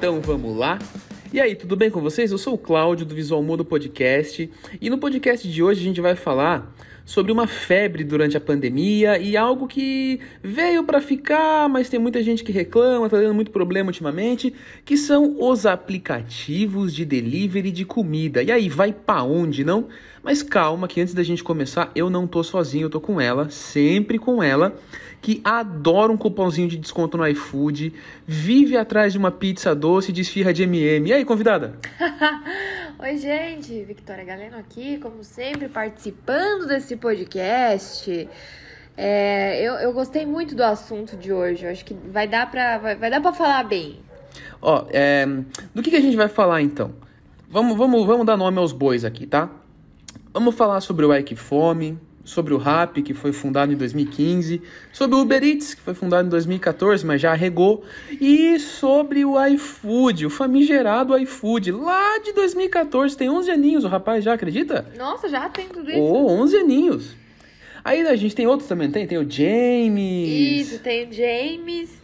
Então vamos lá? E aí, tudo bem com vocês? Eu sou o Cláudio do Visual Mudo Podcast e no podcast de hoje a gente vai falar sobre uma febre durante a pandemia e algo que veio para ficar, mas tem muita gente que reclama, tá dando muito problema ultimamente, que são os aplicativos de delivery de comida. E aí, vai para onde, não? Mas calma que antes da gente começar, eu não tô sozinho, eu tô com ela, sempre com ela, que adora um cupomzinho de desconto no iFood, vive atrás de uma pizza doce de esfirra de MM. E aí, convidada? Oi, gente, Victoria Galeno aqui, como sempre, participando desse podcast. É, eu, eu gostei muito do assunto de hoje, eu acho que vai dar pra, vai, vai dar pra falar bem. Ó, é, do que, que a gente vai falar então? Vamos, vamos, vamos dar nome aos bois aqui, tá? Vamos falar sobre o Ike Fome, sobre o Rap, que foi fundado em 2015, sobre o Uber Eats, que foi fundado em 2014, mas já arregou, e sobre o iFood, o famigerado iFood, lá de 2014, tem 11 aninhos, o rapaz já acredita? Nossa, já tem tudo isso. Oh, 11 aninhos. Aí a gente tem outros também, tem, tem o James. Isso, tem o James,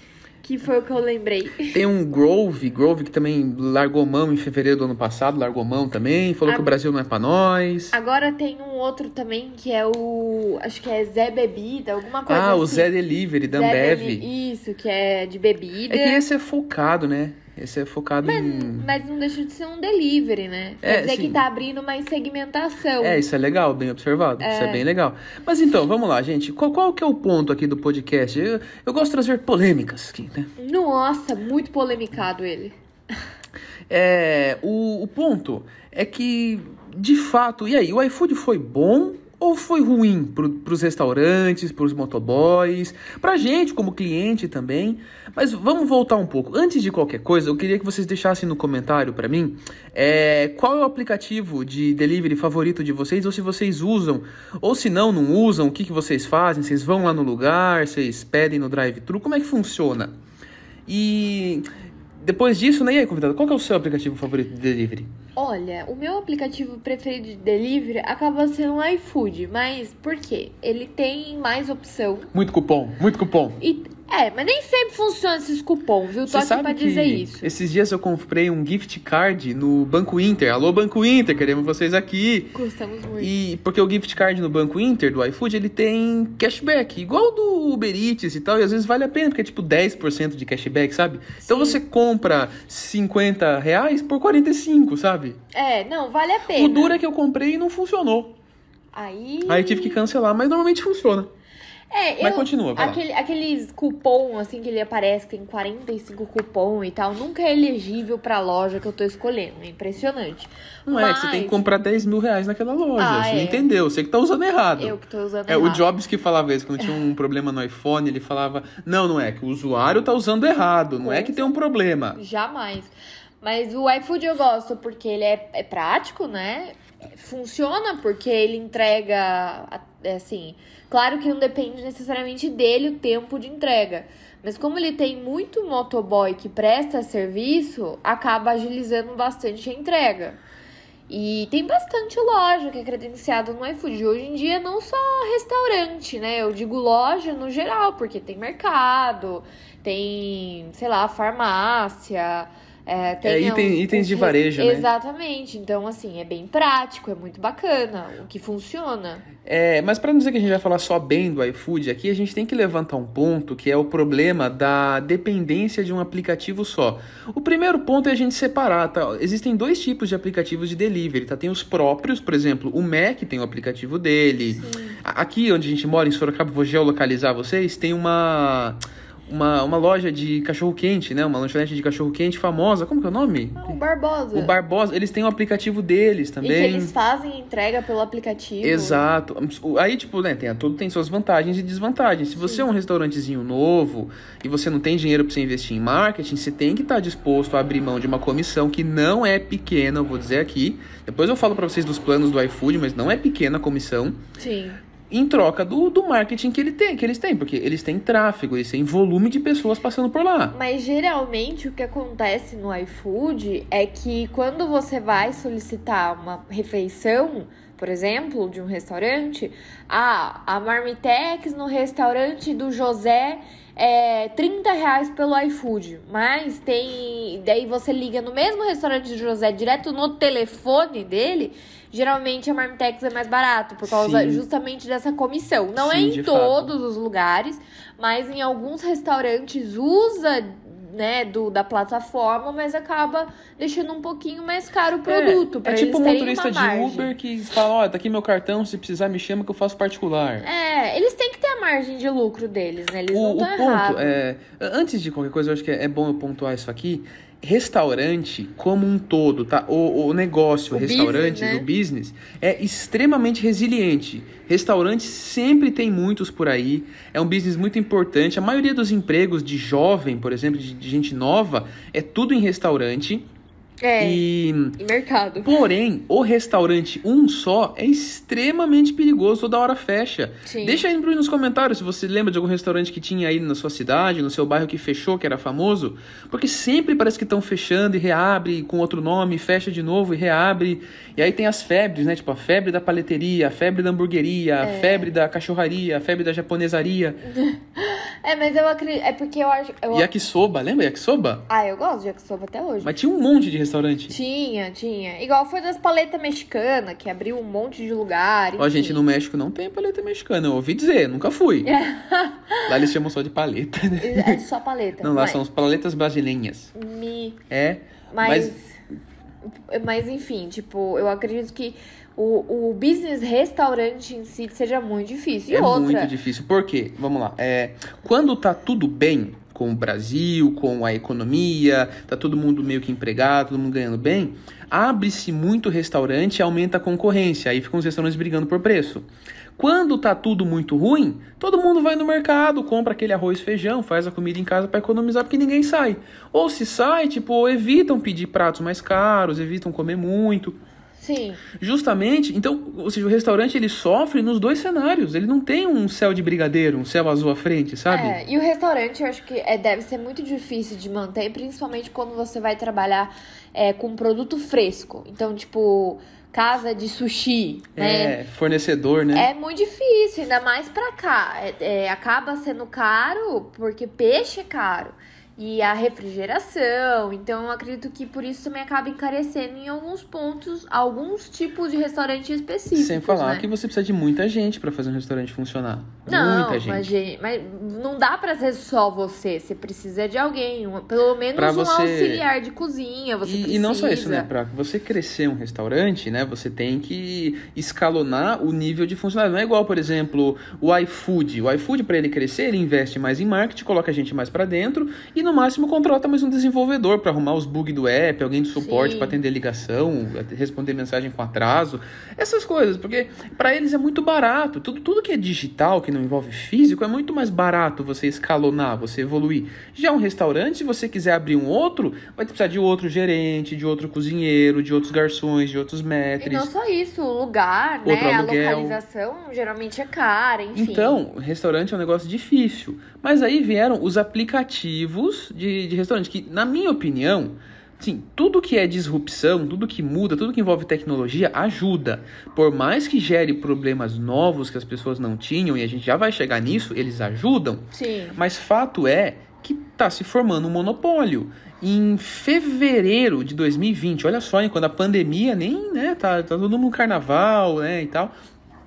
que foi o que eu lembrei. Tem um Grove, Grove que também largou mão em fevereiro do ano passado, largou mão também, falou Ah. que o Brasil não é pra nós. Agora tem um outro também que é o. Acho que é Zé Bebida, alguma coisa Ah, assim. o Zé Delivery, da Ambev. Deli- Isso, que é de bebida. É que esse é focado, né? Esse é focado Mas, em. mas não deixa de ser um delivery, né? É, Quer dizer sim. que tá abrindo mais segmentação. É, isso é legal, bem observado. Isso é bem legal. Mas então, vamos lá, gente. Qual, qual que é o ponto aqui do podcast? Eu, eu gosto de trazer polêmicas aqui, né? Nossa, muito polemicado ele. É, o, o ponto é que, de fato, e aí, o iFood foi bom ou foi ruim pro, pros restaurantes, pros motoboys, pra gente como cliente também? Mas vamos voltar um pouco. Antes de qualquer coisa, eu queria que vocês deixassem no comentário pra mim é, qual é o aplicativo de delivery favorito de vocês, ou se vocês usam, ou se não, não usam, o que, que vocês fazem? Vocês vão lá no lugar, vocês pedem no drive-thru, como é que funciona? E depois disso, né? E aí, convidado, qual é o seu aplicativo favorito de delivery? Olha, o meu aplicativo preferido de delivery acaba sendo o iFood, mas por quê? Ele tem mais opção. Muito cupom, muito cupom. E, é, mas nem sempre funciona esses cupom, viu? Tô aqui pra dizer isso. esses dias eu comprei um gift card no Banco Inter. Alô, Banco Inter, queremos vocês aqui. Gostamos muito. E porque o gift card no Banco Inter, do iFood, ele tem cashback, igual do Uber Eats e tal, e às vezes vale a pena, porque é tipo 10% de cashback, sabe? Então Sim. você compra 50 reais por 45, sabe? É, não, vale a pena. O duro é que eu comprei e não funcionou. Aí. Aí eu tive que cancelar, mas normalmente funciona. É, Mas eu, continua, vai aquele, aqueles cupom, assim, que ele aparece, que tem 45 cupom e tal, nunca é elegível pra loja que eu tô escolhendo. É impressionante. Não é que você tem que Mas comprar 10 mil reais naquela loja. Ah, você não é. entendeu, você que tá usando errado. Eu que tô usando É, o errado. Jobs que falava isso, quando tinha um problema no iPhone, ele falava: Não, não é, que o usuário tá usando errado, não é que tem um problema. Jamais. Mas o iFood eu gosto porque ele é, é prático, né? Funciona porque ele entrega, é assim, claro que não depende necessariamente dele o tempo de entrega. Mas como ele tem muito motoboy que presta serviço, acaba agilizando bastante a entrega. E tem bastante loja que é credenciada no iFood. Hoje em dia, não só restaurante, né? Eu digo loja no geral, porque tem mercado, tem, sei lá, farmácia. É, tem É, item- uns- itens uns de res- varejo, né? Exatamente. Então, assim, é bem prático, é muito bacana, o que funciona. É, mas para não dizer que a gente vai falar só bem do iFood aqui, a gente tem que levantar um ponto que é o problema da dependência de um aplicativo só. O primeiro ponto é a gente separar, tá? Existem dois tipos de aplicativos de delivery, tá? Tem os próprios, por exemplo, o Mac tem o aplicativo dele. A- Aqui onde a gente mora, em Sorocaba, vou geolocalizar vocês, tem uma. Uma, uma loja de cachorro-quente, né? Uma lanchonete de cachorro-quente famosa. Como que é o nome? Ah, o Barbosa. O Barbosa. Eles têm o aplicativo deles E também. que eles fazem entrega pelo aplicativo. Exato. Aí, tipo, né, tem, tudo tem suas vantagens e desvantagens. Se você é um restaurantezinho novo e você não tem dinheiro pra você investir em marketing, você tem que estar disposto a abrir mão de uma comissão que não é pequena, eu vou dizer aqui. Depois eu falo pra vocês dos planos do iFood, mas não é pequena a comissão. Sim. Em troca do, do marketing que, ele tem, que eles têm, porque eles têm tráfego, eles têm volume de pessoas passando por lá. Mas geralmente o que acontece no iFood é que quando você vai solicitar uma refeição, por exemplo, de um restaurante, ah, a Marmitex no restaurante do José é 30 reais pelo iFood. Mas tem. Daí você liga no mesmo restaurante do José, direto no telefone dele. Geralmente a Marmitex é mais barato, por causa Sim. justamente dessa comissão. Não é Sim, em de todos os lugares, mas em alguns restaurantes usa né, do, da plataforma, mas acaba deixando um pouquinho mais caro o produto. É, é tipo um motorista de margem. Uber que fala, ó, tá aqui meu cartão, se precisar me chama que eu faço particular. É, eles têm que ter a margem de lucro deles, né? Eles o, não o estão ponto errados. é, antes de qualquer coisa, eu acho que é, é bom eu pontuar isso aqui. Restaurante como um todo, tá? O, o negócio, O restaurante, business, né? o business, é extremamente resiliente. Restaurantes sempre tem muitos por aí. É um business muito importante. A maioria dos empregos de jovem, por exemplo, de, de gente nova, é tudo em restaurante. É, E e mercado. Porém, o restaurante um só é extremamente perigoso, toda hora fecha. Sim. Deixa aí nos comentários se você lembra de algum restaurante que tinha aí na sua cidade, no seu bairro que fechou, que era famoso. Porque sempre parece que estão fechando e reabre com outro nome, fecha de novo e reabre. E aí tem as febres, né? Tipo a febre da paleteria, a febre da hamburgueria, a febre da cachorraria, a febre da japonesaria. É, mas eu acredito. É porque eu acho. Eu... Yakisoba, lembra yakisoba? Ah, eu gosto de yakisoba até hoje. Mas tinha um monte de restaurante. Tinha, tinha. Igual foi das paletas mexicanas, que abriu um monte de lugar. Ó, gente, no México não tem paleta mexicana. Eu ouvi dizer, nunca fui. Lá eles chamam só de paleta, né? É só paleta. Não, lá mas, são as paletas brasileiras. Me... É, Mas, mas. enfim, tipo, eu acredito que o, o business restaurante em si seja muito difícil. E é outra. muito difícil. Por quê? Vamos lá. É, quando tá tudo bem com o Brasil, com a economia, tá todo mundo meio que empregado, todo mundo ganhando bem, abre-se muito restaurante e aumenta a concorrência. Aí ficam os restaurantes brigando por preço. Quando tá tudo muito ruim, todo mundo vai no mercado, compra aquele arroz feijão, faz a comida em casa para economizar porque ninguém sai. Ou se sai, tipo, evitam pedir pratos mais caros, evitam comer muito. Sim. Justamente, então, ou seja, o restaurante ele sofre nos dois cenários. Ele não tem um céu de brigadeiro, um céu azul à frente, sabe? É, e o restaurante eu acho que é, deve ser muito difícil de manter, principalmente quando você vai trabalhar é, com produto fresco. Então, tipo, casa de sushi, né? É, fornecedor, né? É muito difícil, ainda mais pra cá. É, é, acaba sendo caro porque peixe é caro. E a refrigeração. Então, eu acredito que por isso também acaba encarecendo em alguns pontos, alguns tipos de restaurante específicos. Sem falar né? que você precisa de muita gente pra fazer um restaurante funcionar. Não, muita gente. Mas, gente, mas não dá pra ser só você. Você precisa de alguém. um- pelo menos Pra um você- auxiliar de cozinha. Você E, precisa. e não só isso, né? Pra você crescer um restaurante, né? Você tem que escalonar o nível de funcionário. Não é igual, por exemplo, o iFood. O iFood, para ele crescer, ele investe mais em marketing, coloca a gente mais pra dentro e no máximo contrata mais um desenvolvedor pra arrumar os bugs do app, alguém de suporte pra atender ligação, responder mensagem com atraso, essas coisas, porque pra eles é muito barato. Tudo, tudo que é digital, que não envolve físico, é muito mais barato você escalonar, você evoluir. Já um restaurante, se você quiser abrir um outro, vai precisar de outro gerente, de outro cozinheiro, de outros garçons, de outros E maîtres. não só isso, o lugar, né? A aluguel. localização geralmente é cara, enfim. Então, restaurante é um negócio difícil. Mas aí vieram os aplicativos de, de restaurante, que, na minha opinião, sim, tudo que é disrupção, tudo que muda, tudo que envolve tecnologia ajuda. Por mais que gere problemas novos que as pessoas não tinham, e a gente já vai chegar nisso, eles ajudam. Sim. Mas fato é que está se formando um monopólio. Em fevereiro de 2020, olha só, hein, quando a pandemia nem, né, tá, tá todo mundo no carnaval, né, e tal.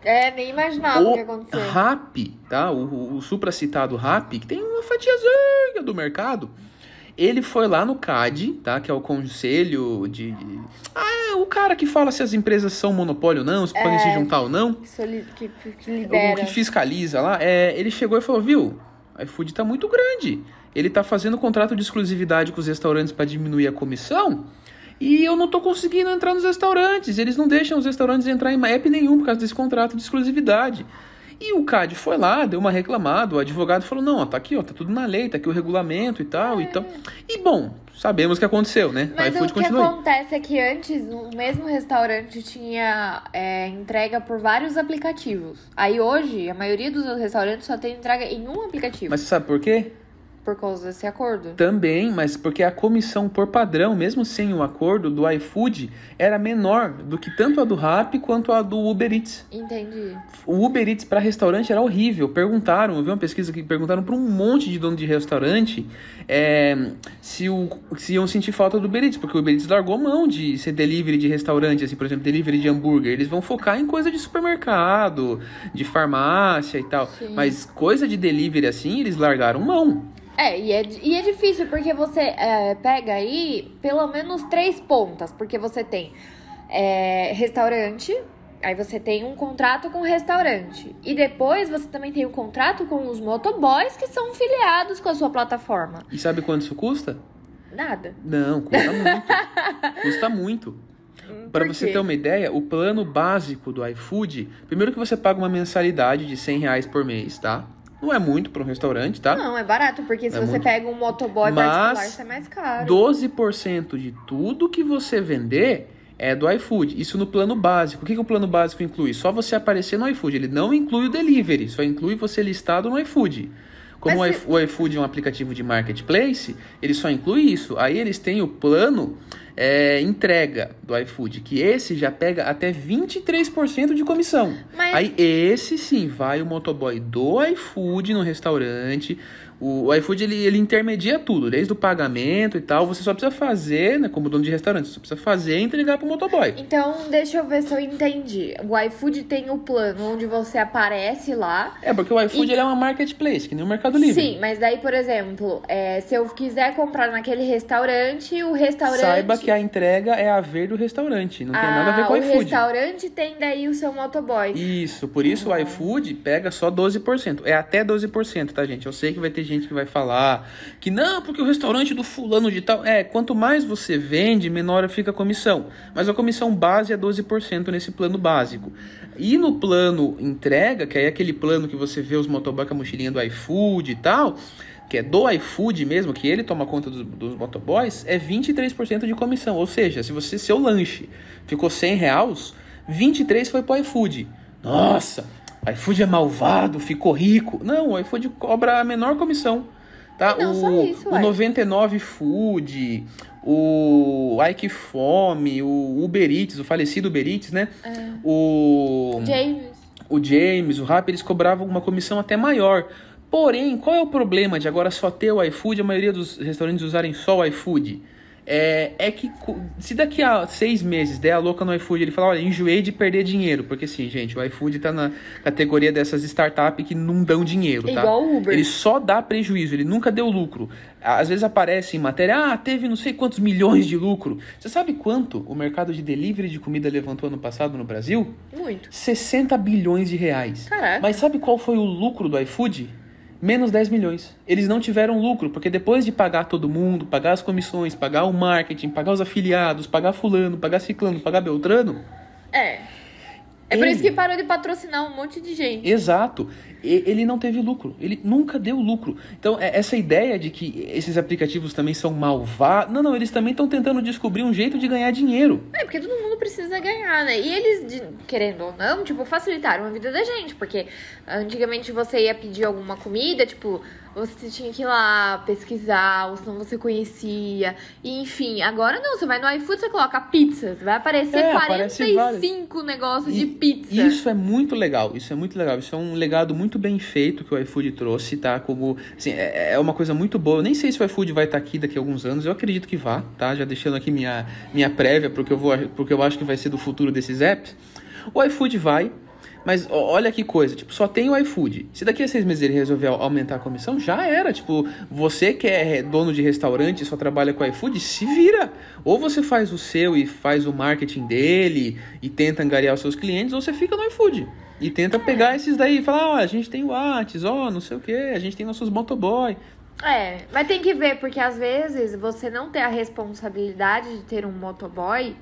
É, nem imaginava o que acontecer. Rap, tá? O, o, supracitado Rap, que tem uma fatiazinha do mercado, ele foi lá no CAD, tá? Que é o conselho de. de- Ah, o cara que fala se as empresas são monopólio ou não, se podem se juntar ou não. Que, que, que- que O libera. que fiscaliza lá, é, ele chegou e falou, viu, a iFood tá muito grande. Ele tá fazendo contrato de exclusividade com os restaurantes para diminuir a comissão. E eu não tô conseguindo entrar nos restaurantes. Eles não deixam os restaurantes entrar em app nenhum por causa desse contrato de exclusividade. E o CAD foi lá, deu uma reclamada, o advogado falou, não, ó, tá aqui, ó, tá tudo na lei, tá aqui o regulamento e tal, e tal. E bom, sabemos o que aconteceu, né? Mas o que continua acontece é que antes, o mesmo restaurante tinha é, entrega por vários aplicativos. Aí hoje, a maioria dos restaurantes só tem entrega em um aplicativo. Mas você sabe por quê? Por causa desse acordo? Também, mas porque a comissão por padrão, mesmo sem o acordo do iFood, era menor do que tanto a do Rappi quanto a do Uber Eats. Entendi. O Uber Eats para restaurante era horrível. Perguntaram, eu vi uma pesquisa que perguntaram para um monte de dono de restaurante é, se, o, se iam sentir falta do Uber Eats, porque o Uber Eats largou mão de ser delivery de restaurante, assim, por exemplo, delivery de hambúrguer. Eles vão focar em coisa de supermercado, de farmácia e tal. Sim. Mas coisa de delivery assim, eles largaram mão. É e, é, e é difícil, porque você é, pega aí pelo menos três pontas, porque você tem é, restaurante, aí você tem um contrato com o restaurante. E depois você também tem o contrato com os motoboys que são filiados com a sua plataforma. E sabe quanto isso custa? Nada. Não, custa muito. custa muito. Para você ter uma ideia, o plano básico do iFood, primeiro que você paga uma mensalidade de 100 reais por mês, tá? Não é muito para um restaurante, tá? Não, é barato, porque se É você muito. pega um motoboy Mas particular, isso é mais caro. 12% de tudo que você vender é do iFood. Isso no plano básico. O que, que o plano básico inclui? Só você aparecer no iFood. Ele não inclui o delivery, só inclui você listado no iFood. Como se- o iFood é um aplicativo de marketplace, ele só inclui isso. Aí eles têm o plano é, entrega do iFood, que esse já pega até 23% de comissão. Mas Aí esse sim, vai o motoboy do iFood no restaurante. O, o iFood ele, ele intermedia tudo, desde o pagamento e tal. Você só precisa fazer, né, como dono de restaurante, você só precisa fazer e entregar pro motoboy. Então, deixa eu ver se eu entendi. O iFood tem o plano onde você aparece lá. É, porque o iFood E- ele é uma marketplace, que nem o Mercado Livre. Sim, mas daí, por exemplo, é, se eu quiser comprar naquele restaurante, o restaurante. Saiba que a entrega é a ver do restaurante, não tem nada a ver com o o iFood. restaurante tem daí o seu motoboy. Isso, por isso o iFood pega só 12%. É até 12%, tá, gente? Eu sei que vai ter gente que vai falar que não, porque o restaurante do fulano de tal. É, quanto mais você vende, menor fica a comissão. Mas a comissão base é 12% nesse plano básico. E no plano entrega, que é aquele plano que você vê os motoboy com a mochilinha do iFood e tal. Que é do iFood mesmo, que ele toma conta dos, dos motoboys, é 23% de comissão. Ou seja, se você seu lanche ficou 100 reais, 23 foi pro iFood. Nossa, iFood é malvado, ficou rico. Não, o iFood cobra a menor comissão. Tá? Não, o, só isso, o ué. 99 Food, o Ike Fome, o Uber Eats, o falecido Uber Eats, né? É. O, James. o James, o Rappi, eles cobravam uma comissão até maior. Porém, qual é o problema de agora só ter o iFood e a maioria dos restaurantes usarem só o iFood? É, é que se daqui a seis meses der a louca no iFood, ele falar, olha, enjoei de perder dinheiro. Porque assim, gente, o iFood tá na categoria dessas startups que não dão dinheiro, tá? Igual o Uber. Ele só dá prejuízo, ele nunca deu lucro. Às vezes aparece em matéria, ah, teve não sei quantos milhões de lucro. Você sabe quanto o mercado de delivery de comida levantou ano passado no Brasil? Muito. 60 bilhões de reais. Caraca. Mas sabe qual foi o lucro do iFood? Menos 10 milhões. Eles não tiveram lucro, porque depois de pagar todo mundo, pagar as comissões, pagar o marketing, pagar os afiliados, pagar fulano, pagar ciclano, pagar beltrano, É. É por Ele- isso que parou de patrocinar um monte de gente. Exato. E- Ele não teve lucro. Ele nunca deu lucro. Então, é- essa ideia de que esses aplicativos também são malvados. Não, não, eles também estão tentando descobrir um jeito de ganhar dinheiro. É, porque todo mundo precisa ganhar, né? E eles, de- querendo ou não, tipo, facilitaram a vida da gente. Porque antigamente você ia pedir alguma comida, tipo, você tinha que ir lá pesquisar, ou senão você conhecia. E, enfim, agora não, você vai no iFood, você coloca pizza. Vai aparecer É, aparece 45 negócios de pizza. Isso é muito legal, isso é muito legal. Isso é um legado muito bem feito que o iFood trouxe, tá? Como, assim, é, é uma coisa muito boa. Eu nem sei se o iFood vai estar aqui daqui a alguns anos, eu acredito que vá, tá? Já deixando aqui minha, minha prévia porque eu, vou, porque eu acho que vai ser do futuro desses apps. O iFood vai, mas olha que coisa, tipo, só tem o iFood. Se daqui a seis meses ele resolver au- aumentar a comissão, já era. Tipo, você que é dono de restaurante e só trabalha com iFood, se vira. Ou você faz o seu e faz o marketing dele e tenta angariar os seus clientes, ou você fica no iFood. E tenta pegar esses daí e falar, ó, a gente tem o Whats, ó, não sei o que, a gente tem nossos motoboy. É, mas tem que ver, porque às vezes você não ter a responsabilidade de ter um motoboy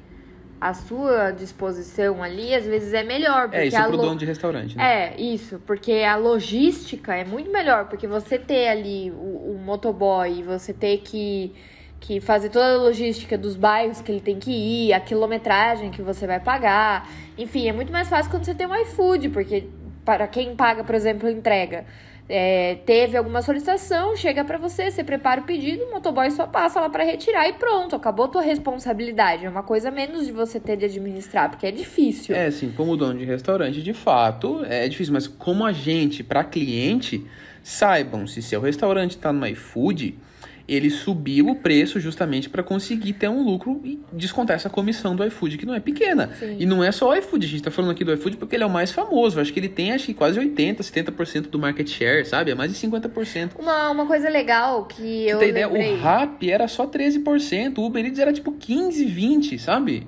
à sua disposição ali, às vezes é melhor. Porque É, isso a pro lo- dono de restaurante, né? É, isso, porque a logística é muito melhor, porque você ter ali o, o motoboy, você ter que, que fazer toda a logística dos bairros que ele tem que ir, a quilometragem que você vai pagar, enfim, é muito mais fácil quando você tem um iFood, porque para quem paga, por exemplo, entrega. É, teve alguma solicitação, chega para você, você prepara o pedido, o motoboy só passa lá para retirar e pronto, acabou tua responsabilidade. É uma coisa menos de você ter de administrar, porque é difícil. É, sim, como dono de restaurante, de fato, é difícil, mas como agente para cliente, saibam se seu restaurante está no iFood, ele subiu o preço justamente para conseguir ter um lucro e descontar essa comissão do iFood, que não é pequena. Sim. E não é só o iFood, a gente está falando aqui do iFood porque ele é o mais famoso. Acho que ele tem acho que quase 80%, 70% do market share, sabe? É mais de 50%. Uma, uma coisa legal que Você eu tem ideia? O Rap era só 13%, o Uber Eats era tipo 15, 20, sabe?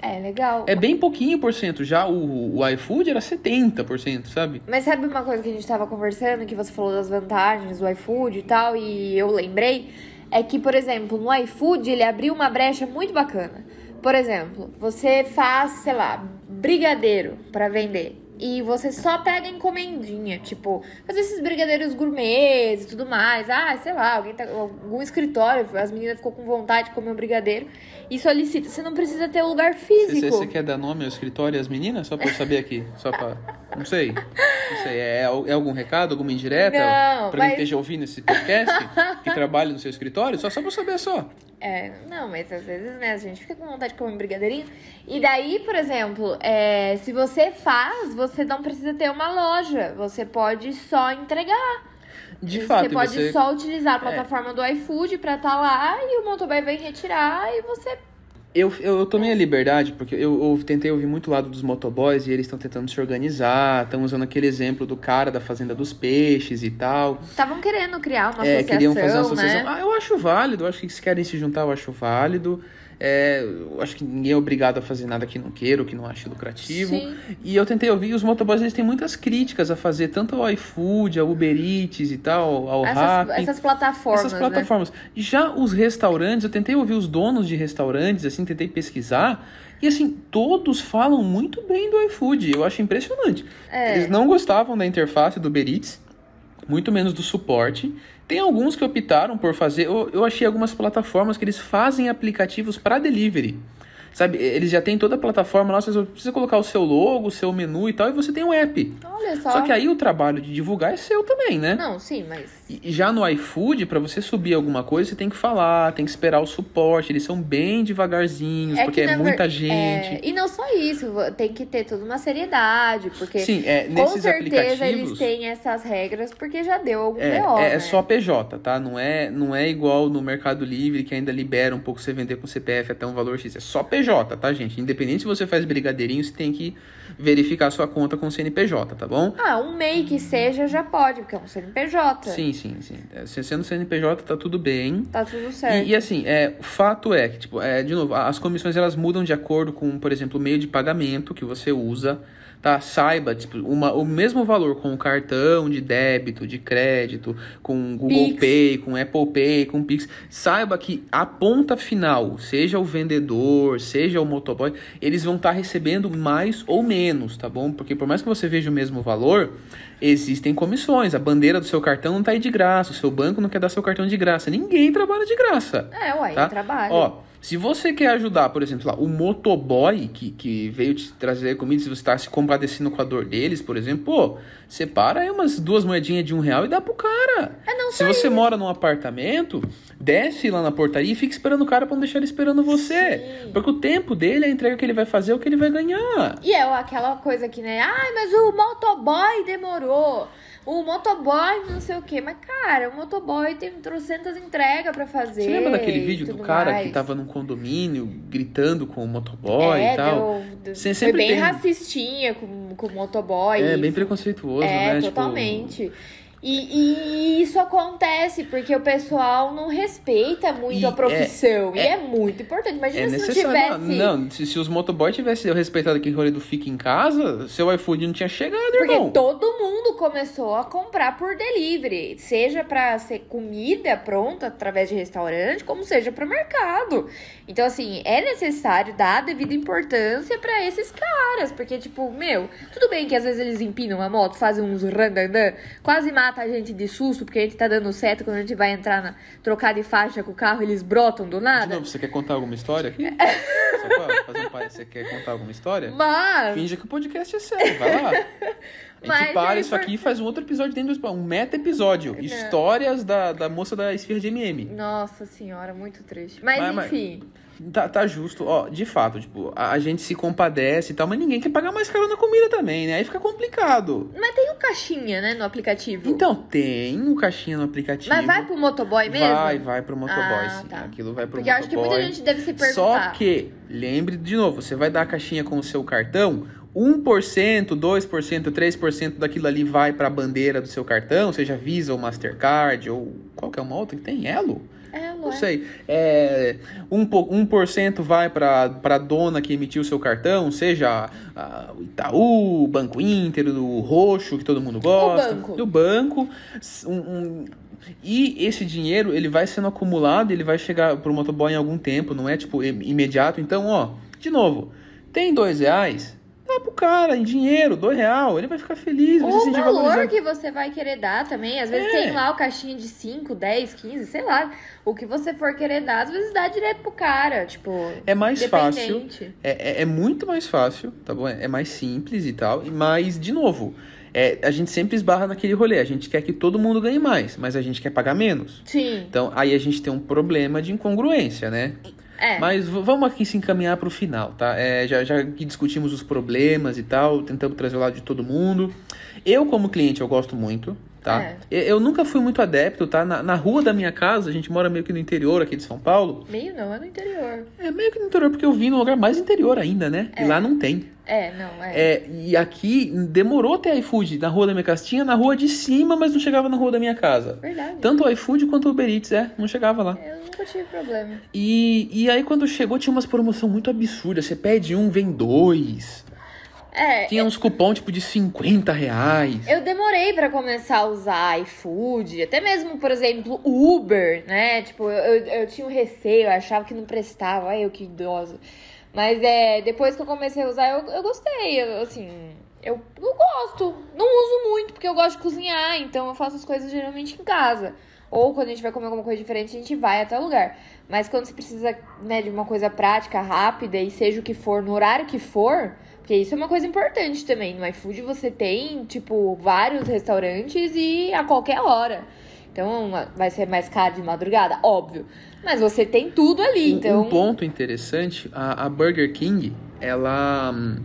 É, legal. É bem pouquinho por cento. Já o, o iFood era 70%, sabe? Mas sabe uma coisa que a gente tava conversando, que você falou das vantagens do iFood e tal, e eu lembrei? É que, por exemplo, no iFood ele abriu uma brecha muito bacana. Por exemplo, você faz, sei lá, brigadeiro para vender. E você só pega encomendinha, tipo, fazer esses brigadeiros gourmets e tudo mais. Ah, sei lá, alguém tá, algum escritório, as meninas ficou com vontade de comer um brigadeiro e solicita. Você não precisa ter um lugar físico. você quer dar nome ao escritório e às meninas? Só pra eu saber aqui. Só pra. Não sei. Não sei. É, é algum recado, alguma indireta? Não, pra quem mas- esteja ouvindo esse podcast, que trabalha no seu escritório? Só, só pra eu saber só. É, não, mas às vezes, né, a gente fica com vontade de comer um brigadeirinho. E daí, por exemplo, é, se você faz, você não precisa ter uma loja. Você pode só entregar. De fato, você e pode você. É. só utilizar a plataforma do iFood pra estar lá e o motoboy vem retirar e você. Eu, eu, eu tomei a liberdade, porque eu, eu tentei ouvir muito o lado dos motoboys e eles estão tentando se organizar, estão usando aquele exemplo do cara da Fazenda dos Peixes e tal. Estavam querendo criar uma É, associação, queriam fazer uma associação. né? Ah, eu acho válido, eu acho que se querem se juntar, eu acho válido. É, eu acho que ninguém é obrigado a fazer nada que não queira ou que não ache lucrativo. Sim. E eu tentei ouvir, os motoboys eles têm muitas críticas a fazer, tanto ao iFood, ao Uber Eats e tal, ao Essas, essas plataformas. Essas né? plataformas. Já os restaurantes, eu tentei ouvir os donos de restaurantes, assim, tentei pesquisar. E assim, todos falam muito bem do iFood. Eu acho impressionante. É. Eles não gostavam da interface do Uber Eats, muito menos do suporte. Tem alguns que optaram por fazer. Eu, eu achei algumas plataformas que eles fazem aplicativos para delivery. Sabe, eles já têm toda a plataforma lá, você só precisa colocar o seu logo, o seu menu e tal, e você tem um app. Olha só. Só que aí o trabalho de divulgar é seu também, né? Não, sim, mas. E já no iFood, pra você subir alguma coisa, você tem que falar, tem que esperar o suporte. Eles são bem devagarzinhos, porque que, é muita ver- gente. é, E não só isso, tem que ter toda uma seriedade, porque Sim, é, com nesses certeza eles têm essas regras porque já deu algum É, BO, é, né? é só PJ, tá? Não é, não é igual no Mercado Livre que ainda libera um pouco você vender com CPF até um valor X. É só PJ, tá, gente? Independente se você faz brigadeirinho, você tem que verificar sua conta com CNPJ, tá bom? Ah, um MEI que seja já pode, porque é um CNPJ. Sim, sim, sim. É, Se sendo CNPJ, tá tudo bem. Tá tudo certo. E, e assim, é, o fato é que, tipo, é, de novo, as comissões elas mudam de acordo com, por exemplo, o meio de pagamento que você usa, tá? Saiba, tipo, uma, o mesmo valor com o cartão de débito, de crédito, com Google Pix. Pay, com Apple Pay, com Pix. Saiba que a ponta final, seja o vendedor, seja o motoboy, eles vão estar recebendo mais ou menos, tá bom? Porque por mais que você veja o mesmo valor, existem comissões. A bandeira do seu cartão não tá aí de graça, o seu banco não quer dar seu cartão de graça. Ninguém trabalha de graça. É, uai, Tá? trabalho. Ó, se você quer ajudar, por exemplo, lá, o motoboy que, que veio te trazer comida, se você está se compadecendo com a dor deles, por exemplo, pô, separa aí umas duas moedinhas de um real e dá pro cara. É não Se você mora num apartamento, desce lá na portaria e fica esperando o cara pra não deixar ele esperando você. Sim. Porque o tempo dele, a entrega que ele vai fazer é o que ele vai ganhar. E é aquela coisa que, né? Ai, mas o motoboy demorou. O motoboy não sei o quê. Mas, cara, o motoboy tem trocentas entregas pra fazer. Você lembra daquele vídeo do cara mais. que tava num condomínio gritando com o motoboy é, e tal? Deu, deu, foi bem tem- racistinha com, com o motoboy. É, bem preconceituoso, É, né? Tipo, totalmente. E, e isso acontece porque o pessoal não respeita muito E a profissão. e é- é muito importante. Imagina É se não tivesse. Não, se, se os motoboy tivessem respeitado aquele rolê do fica em casa, seu iFood não tinha chegado, Porque irmão. todo mundo começou a comprar por delivery, seja pra ser comida pronta através de restaurante, como seja para mercado. Então assim, é necessário dar a devida importância pra esses caras, porque tipo, meu, tudo bem que às vezes eles empinam a moto, fazem uns randandã, quase mata a gente de susto porque a gente tá dando certo quando a gente vai entrar na trocar de faixa com o carro, eles brotam do De nada. novo, você quer contar alguma história aqui? Você um quer contar alguma história? Mas. Finge que o podcast é sério, vai lá. A gente Mas para aí isso aqui e faz um outro episódio dentro do um meta episódio. Histórias da, da moça da esfirra de MM. Nossa senhora, muito triste. Mas, Mas- mas- enfim. Tá, tá justo, ó, de fato, tipo, a, a gente se compadece e tal, mas ninguém quer pagar mais caro na comida também, né? Aí fica complicado. Mas tem o caixinha, né, no aplicativo. Então, tem um caixinha no aplicativo. Mas vai pro motoboy mesmo? Vai, vai pro motoboy, Ah, sim. tá. Aquilo vai pro Porque eu acho que motoboy. muita gente deve se perguntar. Só que, lembre de novo, você vai dar a caixinha com o seu cartão, 1%, 2%, 3% daquilo ali vai para a bandeira do seu cartão, seja Visa ou Mastercard ou qualquer uma outra que tem Elo. É, Não sei. É, 1%, 1 vai para a dona que emitiu o seu cartão, seja ah, o Itaú, o Banco Inter, o Roxo, que todo mundo gosta. banco. O banco. Um- um- e esse dinheiro, ele vai sendo acumulado, ele vai chegar pro motoboy em algum tempo, não é tipo im- imediato. Então, ó, de novo, tem dois reais, dá pro cara em dinheiro, dois real, ele vai ficar feliz, vai o valor que você vai querer dar também. Às vezes É. tem lá o caixinha de 5, 10, 15, sei lá. O que você for querer dar, às vezes dá direto pro cara. Tipo, É mais fácil. É, é, é muito mais fácil, tá bom? É, mais simples e tal. Mas, de novo, é, a gente sempre esbarra naquele rolê. A gente quer que todo mundo ganhe mais, mas a gente quer pagar menos. Sim. Então, aí a gente tem um problema de incongruência, né? É. Mas vamos aqui se encaminhar para o final, tá? É, já, já que discutimos os problemas e tal, tentamos trazer o lado de todo mundo. Eu, como cliente, eu gosto muito, tá? É. Eu, nunca fui muito adepto, tá? Na, na rua da minha casa, a gente mora meio que no interior aqui de São Paulo. Meio não, é no interior. É meio que no interior, porque eu vim num lugar mais interior ainda, né? E É. lá não tem. É, não, é. É, e aqui demorou ter iFood na rua da minha casa. Tinha na rua de cima, mas não chegava na rua da minha casa. Verdade. Tanto o iFood quanto o Uber Eats, é, não chegava lá. Eu nunca tive problema. E, e aí quando chegou tinha umas promoções muito absurdas. Você pede um, vem dois. É, Tinha uns cupom tipo de 50 reais. Eu demorei pra começar a usar iFood, até mesmo, por exemplo, Uber, né? Tipo, eu, eu, eu tinha um receio, eu achava que não prestava, ai eu que idosa. Mas é, depois que eu comecei a usar, eu, eu gostei, eu, assim, eu, eu gosto. Não uso muito, porque eu gosto de cozinhar, então eu faço as coisas geralmente em casa. Ou quando a gente vai comer alguma coisa diferente, a gente vai até o lugar. Mas quando você precisa, né, de uma coisa prática, rápida, e seja o que for, no horário que for, porque isso é uma coisa importante também. No iFood você tem, tipo, vários restaurantes e a qualquer hora. Então vai ser mais caro de madrugada? Óbvio. Mas você tem tudo ali, Um- então. Um ponto interessante, a, a Burger King, ela, hum,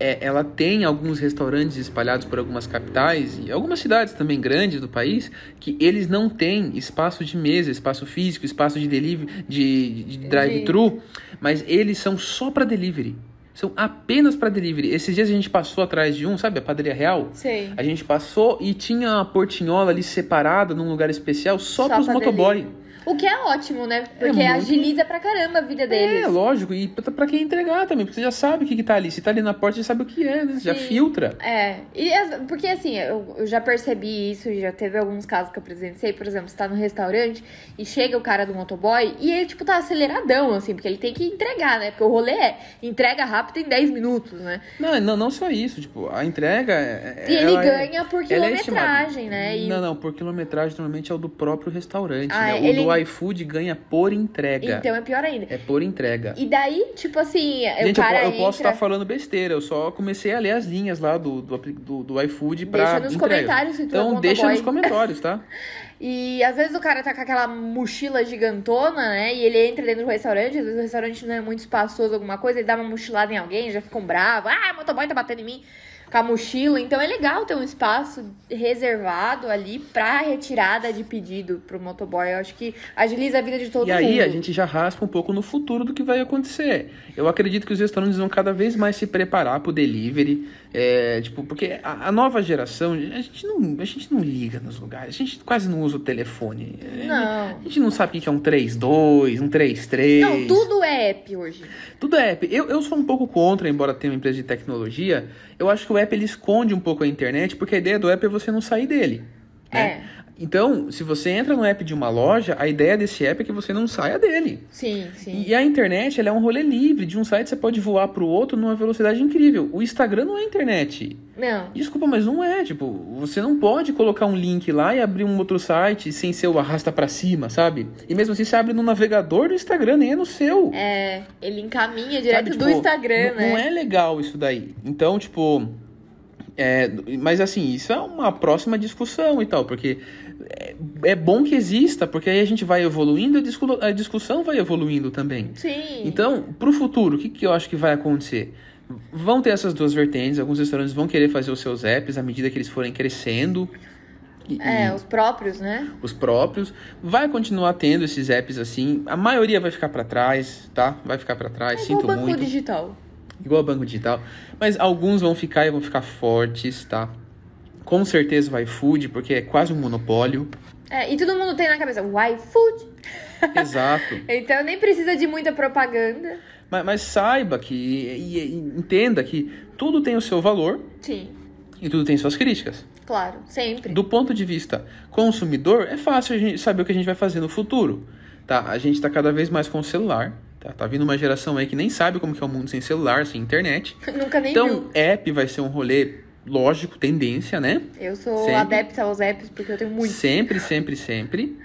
é- ela tem alguns restaurantes espalhados por algumas capitais e algumas cidades também grandes do país que eles não têm espaço de mesa, espaço físico, espaço de delivery, de, de drive-thru, mas eles são só para delivery. São apenas para delivery. Esses dias a gente passou atrás de um, sabe, a padaria real? Sei. A gente passou e tinha uma portinhola ali separada num lugar especial só, Só para os motoboy. delivery. O que é ótimo, né? Porque muito- agiliza pra caramba a vida deles. É, lógico, e pra quem entregar também, porque você já sabe o que, que tá ali. Se tá ali na porta, você sabe o que é, né? Já Sim. filtra. É, e porque assim, eu, eu já percebi isso, já teve alguns casos que eu presenciei, por exemplo, você tá no restaurante e chega o cara do motoboy e ele, tipo, tá aceleradão, assim, porque ele tem que entregar, né? Porque o rolê é entrega rápido em 10 minutos, né? Não, não, não só isso, tipo, a entrega. é- E ele é- ganha por é quilometragem, estimada. né? E Não, não, por quilometragem normalmente é o do próprio restaurante, Ah, né? O ele- do iFood ganha por entrega. Então é pior ainda. É por entrega. E daí, tipo assim, Gente, o eu, eu posso entra... estar falando besteira, eu só comecei a ler as linhas lá do, do, do, do iFood pra Deixa nos entrega. comentários se tu é Então deixa motoboy. nos comentários, tá? E às vezes o cara tá com aquela mochila gigantona, né? E ele entra dentro do restaurante, às vezes o restaurante não é muito espaçoso, alguma coisa, ele dá uma mochilada em alguém, já ficam bravos. Ah, o motoboy tá batendo em mim com a mochila. Então é legal ter um espaço reservado ali pra retirada de pedido pro motoboy. Eu acho que agiliza a vida de todo e mundo. aí a gente já raspa um pouco no futuro do que vai acontecer. Eu acredito que os restaurantes vão cada vez mais se preparar pro delivery. É, tipo, porque a, a nova geração, a gente, não, a gente não liga nos lugares, a gente quase não usa o telefone. É, Não. A gente não sabe o que é um 3-2, um 3-3. Não, tudo é app hoje. Tudo é app. Eu, eu sou um pouco contra, embora tenha uma empresa de tecnologia. Eu acho que o app ele esconde um pouco a internet, porque a ideia do app é você não sair dele. Né? É. Então, se você entra no app de uma loja, a ideia desse app é que você não saia dele. Sim, sim. E a internet, ela é um rolê livre. De um site você pode voar para o outro numa velocidade incrível. O Instagram não é internet. Não. Desculpa, mas não é. Tipo, você não pode colocar um link lá e abrir um outro site sem ser o arrasta para cima, sabe? E mesmo assim, você abre no navegador do Instagram, nem é no seu. É, ele encaminha direto Sabe, do tipo, Instagram, não, né? Não é legal isso daí. Então, tipo. É, mas assim, isso é uma próxima discussão e tal, porque é, é bom que exista, porque aí a gente vai evoluindo e a discu- a discussão vai evoluindo também. Sim. Então, pro futuro, o que, que eu acho que vai acontecer? Vão ter essas duas vertentes, alguns restaurantes vão querer fazer os seus apps à medida que eles forem crescendo. E- É, os próprios, né? os próprios. Vai continuar tendo esses apps assim. A maioria vai ficar para trás, tá? Vai ficar para trás, É sinto o banco muito. digital. Igual banco digital. Mas alguns vão ficar e vão ficar fortes, tá? Com certeza o iFood, porque é quase um monopólio. É, e todo mundo tem na cabeça o iFood. Exato. Então nem precisa de muita propaganda. Mas, mas saiba que. E, e entenda que tudo tem o seu valor Sim, e tudo tem suas críticas. claro, sempre. Do ponto de vista consumidor, é fácil a gente saber o que a gente vai fazer no futuro. Tá? A gente tá cada vez mais com o celular. Tá? tá vindo uma geração aí que nem sabe como que é o mundo sem celular, sem internet. Nunca nem viu. Então, app vai ser um rolê lógico, tendência, né? Eu sou sempre. adepta aos apps porque eu tenho muito. Sempre, sempre, sempre.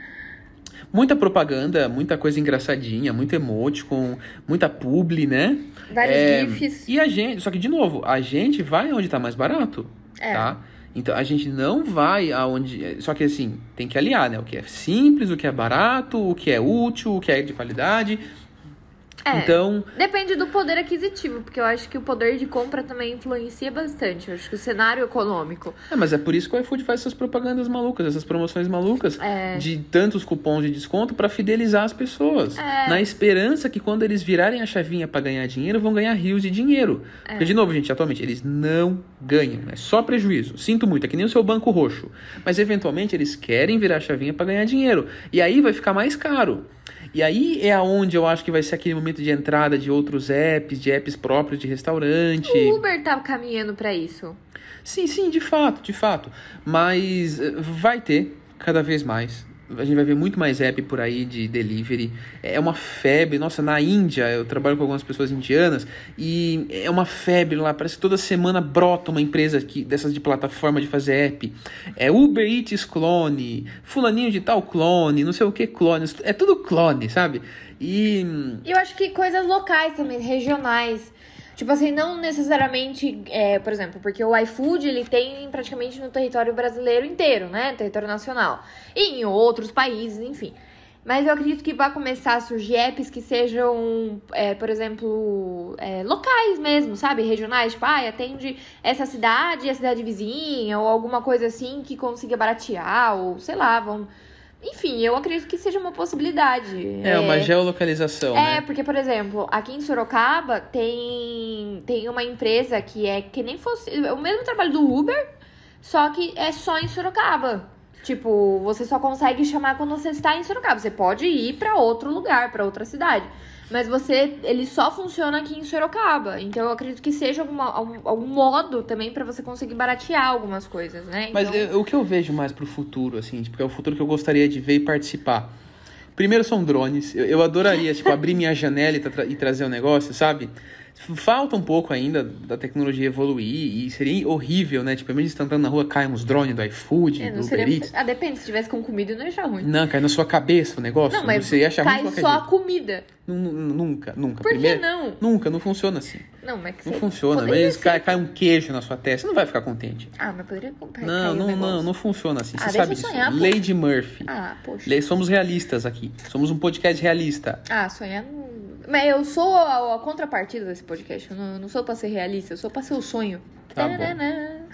Muita propaganda, muita coisa engraçadinha, muito emote com muita publi, né? Vários É, GIFs. E a gente, só que de novo, a gente vai onde tá mais barato, É. tá? Então a gente não vai aonde, só que assim, tem que aliar, né? O que é simples, o que é barato, o que é útil, o que é de qualidade. É. Então, Depende do poder aquisitivo, porque eu acho que o poder de compra também influencia bastante. Eu acho que o cenário econômico. é, mas é por isso que o iFood faz essas propagandas malucas, essas promoções malucas É. de tantos cupons de desconto pra fidelizar as pessoas, É. na esperança que quando eles virarem a chavinha pra ganhar dinheiro, vão ganhar rios de dinheiro. É. Porque de novo, gente, atualmente eles não ganham, é só prejuízo. Sinto muito, é que nem o seu banco roxo, mas eventualmente eles querem virar a chavinha pra ganhar dinheiro. E aí vai ficar mais caro. E aí é aonde eu acho que vai ser aquele momento de entrada de outros apps, de apps próprios de restaurante. O Uber tá caminhando pra isso. Sim, sim, de fato, de fato. Mas eh, vai ter cada vez mais. A gente vai ver muito mais app por aí de delivery. É uma febre. Nossa, na Índia, eu trabalho com algumas pessoas indianas e é uma febre lá. Parece que toda semana brota uma empresa que, dessas de plataforma de fazer app. É Uber Eats clone, fulaninho de tal clone, não sei o que clone. É tudo clone, sabe? E E eu acho que coisas locais também, regionais. Tipo assim, não necessariamente, é, por exemplo, porque o iFood ele tem praticamente no território brasileiro inteiro, né? Território nacional. E em outros países, enfim. Mas eu acredito que vai começar a surgir apps que sejam, é, por exemplo, é, locais mesmo, sabe? Regionais, tipo, ah, atende essa cidade e a cidade vizinha, ou alguma coisa assim que consiga baratear, ou sei lá, vão. Enfim, eu acredito que seja uma possibilidade. é uma geolocalização, É, né? porque, por exemplo, aqui em Sorocaba tem, tem uma empresa que é que nem fosse. é O mesmo trabalho do Uber, só que é só em Sorocaba. Tipo, você só consegue chamar quando você está em Sorocaba. Você pode ir pra outro lugar, pra outra cidade. Mas você, ele só funciona aqui em Sorocaba. Então eu acredito que seja alguma, algum, algum modo também pra você conseguir baratear algumas coisas, né? Mas Então, eu- o que eu vejo mais pro futuro, assim, tipo, é o futuro que eu gostaria de ver e participar. Primeiro são drones. Eu, eu adoraria, tipo, abrir minha janela e, tra- e trazer um negócio, sabe? Falta um pouco ainda da tecnologia evoluir e seria horrível, né? Tipo, mesmo você tá andando na rua, cai uns drones do iFood, é, do não Uber seria, Eats. ah, depende, se tivesse com comida não ia achar ruim. Não, cai na sua cabeça o negócio. Não, mas você ia achar ruim cai qualquer só a comida. Nun- nun- Nunca, nunca. Por que Primeiro, não? Nunca, não funciona assim. Não, mas que Não funciona. Mas cai, cai um queijo na sua testa, você não vai ficar contente. Ah, mas poderia comprar. Não, não, não, não funciona assim. Ah, Você sabe disso. sonhar. Lady Murphy. Ah, poxa. Somos realistas aqui. Somos um podcast realista. Ah, sonhar não. Mas eu sou a, a contrapartida desse podcast. Eu não, não sou pra ser realista, eu sou pra ser o sonho. Tá bom.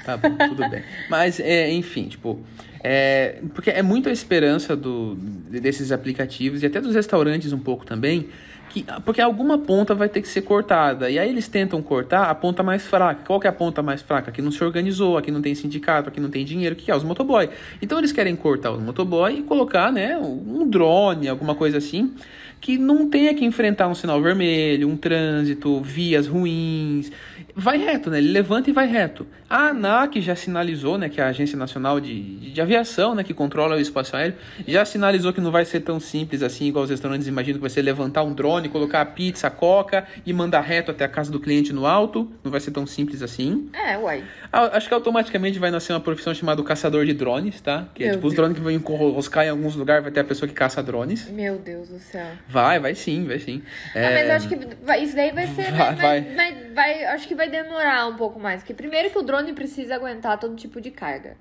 Tá bom, tudo bem. Mas, é, enfim, tipo. É, porque é muito a esperança do, desses aplicativos e até dos restaurantes um pouco também, que, porque alguma ponta vai ter que ser cortada. E aí eles tentam cortar a ponta mais fraca. Qual que é a ponta mais fraca? Aqui não se organizou, aqui não tem sindicato, aqui não tem dinheiro, que é? Os motoboy. Então eles querem cortar os motoboy e colocar, né, um drone, alguma coisa assim, que não tenha que enfrentar um sinal vermelho, um trânsito, vias ruins. Vai reto, né? Ele levanta e vai reto. A ANAC já sinalizou, né, que é a Agência Nacional de, de Aviação, né, que controla o espaço aéreo, já sinalizou que não vai ser tão simples assim, igual os restaurantes imaginam que vai ser levantar um drone, colocar a pizza, a coca e mandar reto até a casa do cliente no alto. Não vai ser tão simples assim. É, uai. Acho que automaticamente vai nascer uma profissão chamada caçador de drones, tá? Que é Meu tipo os Deus. drones que vão enroscar em alguns lugares, vai ter a pessoa que caça drones. Meu Deus do céu. Vai, vai sim, vai sim. Ah, É, mas eu acho que vai- isso daí vai ser. Vai, Vai, vai. vai, acho que vai demorar um pouco mais. Porque primeiro que o drone precisa aguentar todo tipo de carga.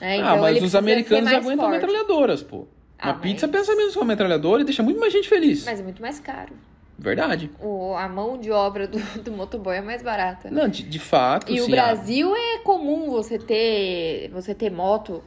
né? Então ah, mas os americanos aguentam forte. metralhadoras, pô. Ah, Uma pizza mas- pensa menos com uma metralhadora e deixa muito mais gente feliz. Mas é muito mais caro. Verdade. O, a mão de obra do, do motoboy é mais barata. Não, de, de fato. E o sim, Brasil é comum você ter, você ter moto,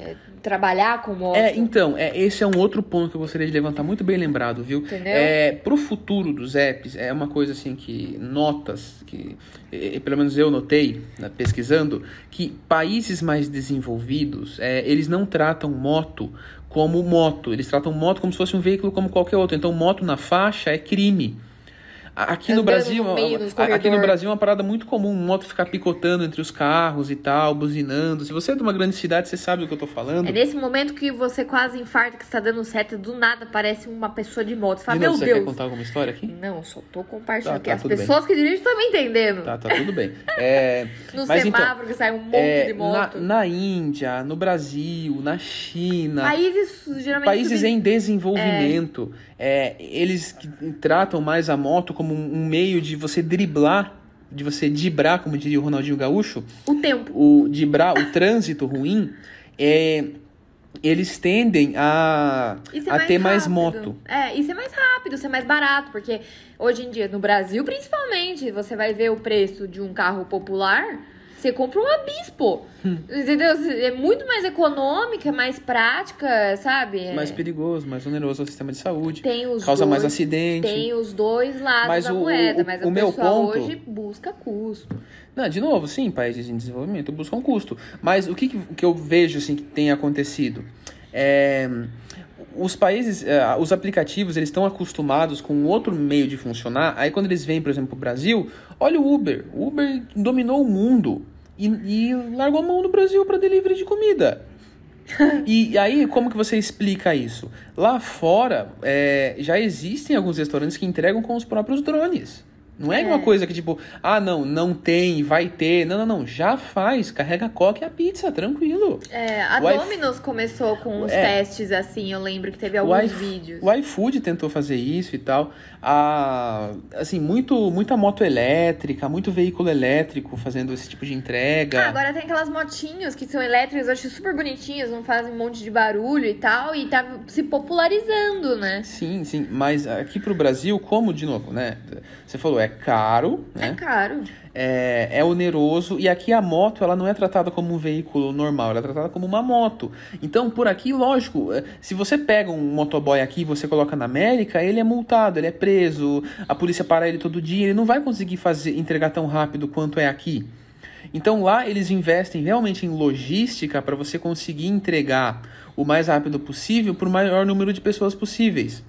é, trabalhar com moto. É, então, é, esse é um outro ponto que eu gostaria de levantar, muito bem lembrado, viu? Entendeu? É, pro futuro dos apps, é uma coisa assim que notas, que eh, pelo menos eu notei, né, pesquisando, que países mais desenvolvidos, é, eles não tratam moto como moto, eles tratam moto como se fosse um veículo como qualquer outro. Então, moto na faixa é crime. Aqui no Brasil, no meio aqui no. Brasil é uma parada muito comum, moto ficar picotando entre os carros e tal, buzinando. Se você é de uma grande cidade, você sabe do que eu tô falando. É nesse momento que você quase infarta, que está dando seta, do nada aparece uma pessoa de moto. Você fala, De novo, meu você Deus. quer contar alguma história aqui? Não, só tô compartilhando. Tá, que tá, as tudo bem. pessoas que dirigem estão me entendendo. Tá, tá tudo bem. É, No Mas então, semáforo que sai um monte é, de na, moto. na Índia, no Brasil, na China, Países geralmente. países sub- em desenvolvimento, é, eles que tratam mais a moto como um, um meio de você driblar, de você dibrar, como diria o Ronaldinho Gaúcho, O tempo. o dibrar o trânsito ruim, é, eles tendem a, ser a ter mais rápido. moto. É, e ser mais rápido, ser mais barato, porque hoje em dia, no Brasil principalmente, você vai ver o preço de um carro popular, você compra um Abispo. Hum. Entendeu? É muito mais econômica, mais prática, sabe? É, Mais perigoso, mais oneroso ao sistema de saúde, tem os causa mais dois, acidente. Tem os dois lados Mas da o- moeda, o- mas o meu ponto- hoje busca custo. Não, de novo, sim, países em desenvolvimento buscam custo. Mas o que, que que eu vejo assim, que tem acontecido? É, os países, é, os aplicativos, eles estão acostumados com outro meio de funcionar. Aí quando eles vêm, por exemplo, para o Brasil, olha o Uber. O Uber dominou o mundo e, e largou a mão do Brasil para delivery de comida. E aí, como que você explica isso? Lá fora, é, já existem alguns restaurantes que entregam com os próprios drones. Não é, É. uma coisa que tipo, ah, não, não tem, vai ter. Não, não, não. Já faz. Carrega a coca e a pizza, tranquilo. É, a O Domino's começou com uns É. testes assim, eu lembro que teve O alguns iF- vídeos. O iFood tentou fazer isso e tal. A, assim, muito, muita moto elétrica, muito veículo elétrico fazendo esse tipo de entrega. Ah, agora tem aquelas motinhos que são elétricas, eu acho super bonitinhas, não fazem um monte de barulho e tal, e tá se popularizando, né? Sim, sim. Mas aqui pro Brasil, como, de novo, né? Você falou, é caro, É né? caro. É, é oneroso e aqui a moto ela não é tratada como um veículo normal, ela é tratada como uma moto. Então por aqui, lógico, é, se você pega um motoboy aqui e você coloca na América, ele é multado, ele é preso, a polícia para ele todo dia, ele não vai conseguir fazer entregar tão rápido quanto é aqui. Então lá eles investem realmente em logística para você conseguir entregar o mais rápido possível para o maior número de pessoas possíveis.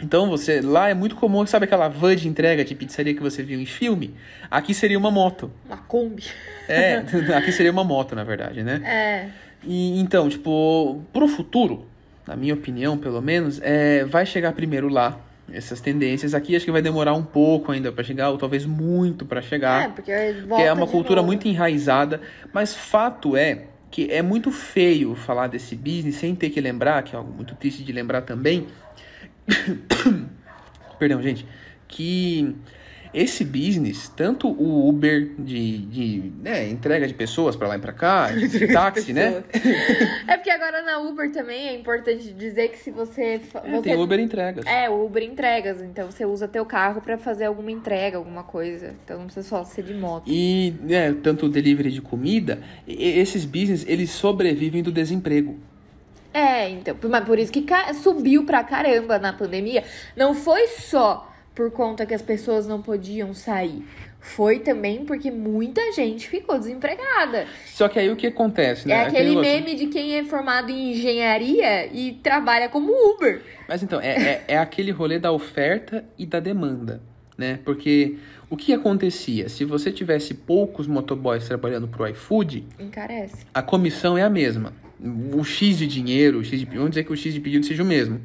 Então você lá é muito comum, sabe aquela van de entrega de pizzaria que você viu em filme? Aqui seria uma moto. Uma Kombi. É, aqui seria uma moto, na verdade, né? É. E, então, tipo, pro futuro, na minha opinião, pelo menos, é, vai chegar primeiro lá essas tendências. Aqui acho que vai demorar um pouco ainda para chegar, ou talvez muito para chegar. É, porque Porque é uma cultura novo. muito enraizada, mas fato é que é muito feio falar desse business sem ter que lembrar, que é algo muito triste de lembrar também. Perdão, gente, que esse business, tanto o Uber de, de né, entrega de pessoas para lá e para cá, táxi, né? É porque agora na Uber também é importante dizer que se você. É, você tem Uber entregas. É, Uber entregas. Então você usa teu carro pra fazer alguma entrega, alguma coisa. Então não precisa só ser de moto. E né, tanto o delivery de comida, esses business eles sobrevivem do desemprego. É, então, mas por isso que subiu pra caramba na pandemia. Não foi só por conta que as pessoas não podiam sair. Foi também porque muita gente ficou desempregada. Só que aí o que acontece, né? É aquele outro- meme de quem é formado em engenharia e trabalha como Uber. Mas então, é, é, é aquele rolê da oferta e da demanda, né? Porque o que acontecia? Se você tivesse poucos motoboys trabalhando pro iFood, Encarece. a comissão é a mesma. O X de dinheiro, o X de, vamos dizer que o X de pedido seja o mesmo.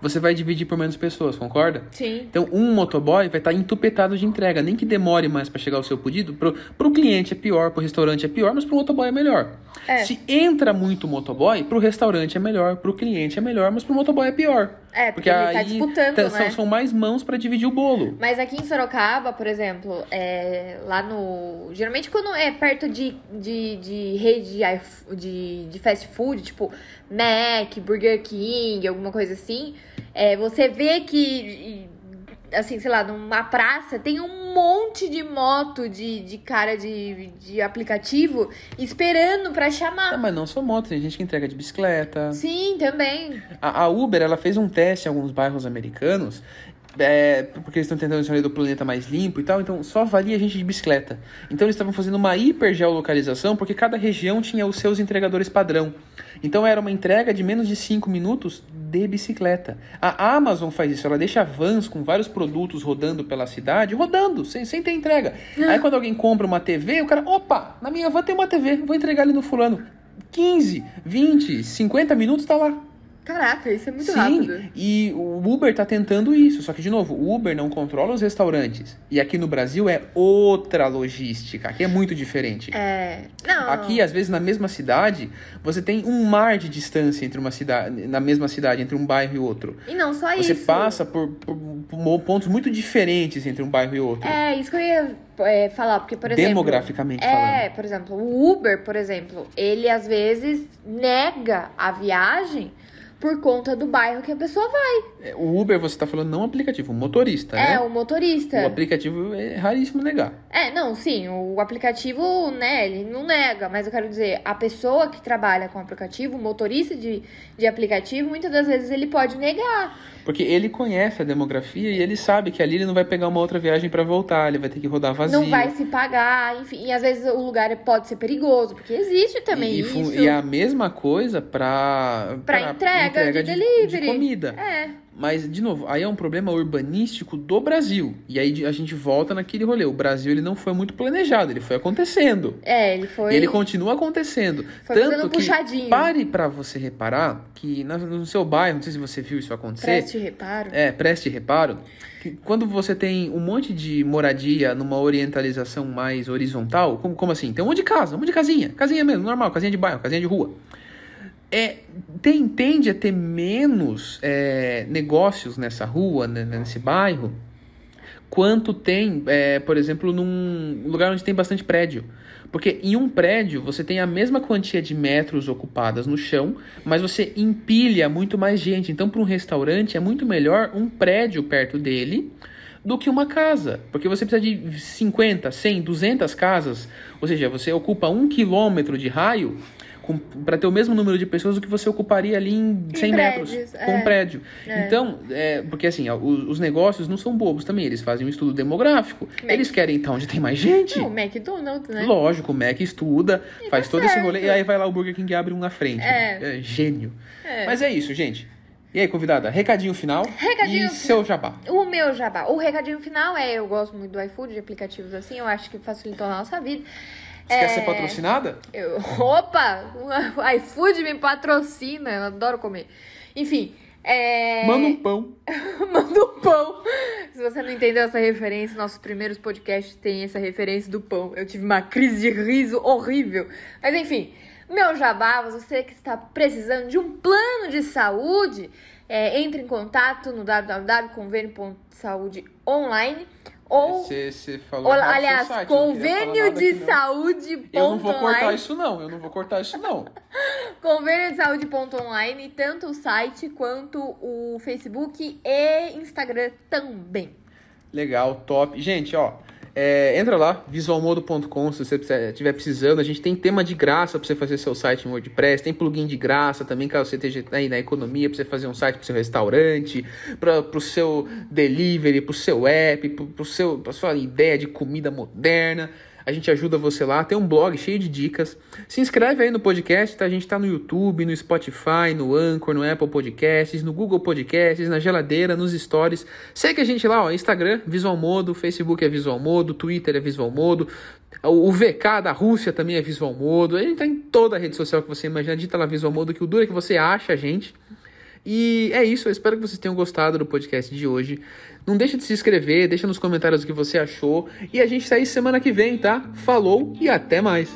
Você vai dividir por menos pessoas, concorda? Sim. Então, um motoboy vai estar entupetado de entrega, nem que demore mais para chegar o seu pedido. Pro, pro cliente é pior, pro restaurante é pior, mas pro motoboy é melhor. É. Se entra muito motoboy, pro restaurante é melhor, pro cliente é melhor, mas pro motoboy é pior. É, porque, ele tá disputando, tá- né? são, são mais mãos para dividir o bolo. Mas aqui em Sorocaba, por exemplo, é, lá no. Geralmente quando é perto de, de, de rede de, de, de fast food, tipo Mac, Burger King, alguma coisa assim, é, você vê que. Assim, sei lá, numa praça tem um monte de moto de, de cara de, de aplicativo esperando pra Ah, chamar. mas não só moto, tem gente que entrega de bicicleta. Sim, também. A, a Uber, ela fez um teste em alguns bairros americanos, é, porque eles estão tentando rolê do planeta mais limpo e tal, então só valia gente de bicicleta. Então eles estavam fazendo uma hipergeolocalização, porque cada região tinha os seus entregadores padrão. Então era uma entrega de menos de 5 minutos de bicicleta. A Amazon faz isso, ela deixa vans com vários produtos rodando pela cidade, rodando, sem, sem ter entrega. Aí quando alguém compra uma TV, o cara, opa, na minha van tem uma TV, vou entregar ali no fulano. 15, 20, 50 minutos tá lá. Caraca, isso é muito Sim, rápido. e o Uber tá tentando isso. Só que, de novo, o Uber não controla os restaurantes. E aqui no Brasil é outra logística. Aqui é muito diferente. É. Não. Aqui, às vezes, na mesma cidade, você tem um mar de distância entre uma cidade, na mesma cidade, entre um bairro e outro. E não só Você isso. passa por, por- por pontos muito diferentes entre um bairro e outro. É, isso que eu ia é, falar, porque, por exemplo. demograficamente É, falando. por exemplo, o Uber, por exemplo, ele às vezes nega a viagem por conta do bairro que a pessoa vai. É, O Uber, você tá falando não o aplicativo, o motorista, É, né? o motorista. O aplicativo é raríssimo negar. É, não, sim, o aplicativo, né, ele não nega, mas eu quero dizer, a pessoa que trabalha com aplicativo, o motorista de, de aplicativo, muitas das vezes ele pode negar. Porque ele conhece a demografia e ele sabe que ali ele não vai pegar uma outra viagem pra voltar, ele vai ter que rodar vazio. Não vai se pagar, enfim, e às vezes o lugar pode ser perigoso, porque existe também e, isso. e a mesma coisa pra, Pra entrega de delivery. de comida. É, Mas, de novo, aí é um problema urbanístico do Brasil. E aí de- a gente volta naquele rolê. O Brasil ele não foi muito planejado, ele foi acontecendo. é, ele foi. E ele continua acontecendo. Foi Tanto que puxadinho. pare pra você reparar que no seu bairro, não sei se você viu isso acontecer. Preste reparo. É, preste reparo que quando você tem um monte de moradia numa orientalização mais horizontal, como, como assim? Tem um monte de casa, um monte de casinha, casinha mesmo, normal, casinha de bairro, casinha de rua. É, tem, tende a ter menos é, negócios nessa rua, né, nesse bairro, quanto tem, é, por exemplo, num lugar onde tem bastante prédio. Porque em um prédio você tem a mesma quantia de metros ocupadas no chão, mas você empilha muito mais gente. Então, para um restaurante é muito melhor um prédio perto dele do que uma casa. Porque você precisa de 50, 100, 200 casas. Ou seja, você ocupa um quilômetro de raio para ter o mesmo número de pessoas do que você ocuparia ali em 100 metros prédios, com é. um prédio. É. Então, é, porque assim, ó, os, os negócios não são bobos também, eles fazem um estudo demográfico. Mac- Eles querem estar onde tem mais gente. Não, o McDonald's, né? Lógico, o Mac estuda, E faz todo esse certo. rolê, e aí vai lá o Burger King e abre um na frente. É. gênio. É. Mas é isso, gente. E aí, convidada, recadinho final Recadinho e seu jabá. O meu jabá. O recadinho final é: eu gosto muito do iFood, de aplicativos assim, eu acho que facilitam a nossa vida. Você quer É. ser patrocinada? Eu, opa! O iFood me patrocina, eu adoro comer. Enfim. É... Manda um pão. Manda um pão. Se você não entendeu essa referência, nossos primeiros podcasts têm essa referência do pão. Eu tive uma crise de riso horrível. Mas enfim, meu jabá, você que está precisando de um plano de saúde, é, entre em contato no www.convênio.saudeonline ou, você falou ou aliás, site, convênio de saúde. Eu não vou cortar online. isso não, eu não vou cortar isso não. Convênio de saúde.online, tanto o site quanto o Facebook e Instagram também. Legal, top. Gente, ó, É, entra lá, visualmodo.com se você estiver precisando. A gente tem tema de graça para você fazer seu site em WordPress, tem plugin de graça também, caso você esteja aí na economia, para você fazer um site para seu restaurante, para o seu delivery, para o seu app, para a sua ideia de comida moderna. A gente ajuda você lá, tem um blog cheio de dicas. Se inscreve aí no podcast, tá? A gente tá no YouTube, no Spotify, no Anchor, no Apple Podcasts, no Google Podcasts, na geladeira, nos stories. Segue a gente lá, ó, Instagram, Visual Modo, Facebook é Visual Modo, Twitter é Visual Modo, o VK da Rússia também é Visual Modo. Gente tá em toda a rede social que você imaginar, digita lá Visual Modo, que o duro é que você acha a gente. E é isso, eu espero que vocês tenham gostado do podcast de hoje. Não deixa de se inscrever, deixa nos comentários o que você achou. E a gente tá aí semana que vem, tá? Falou e até mais!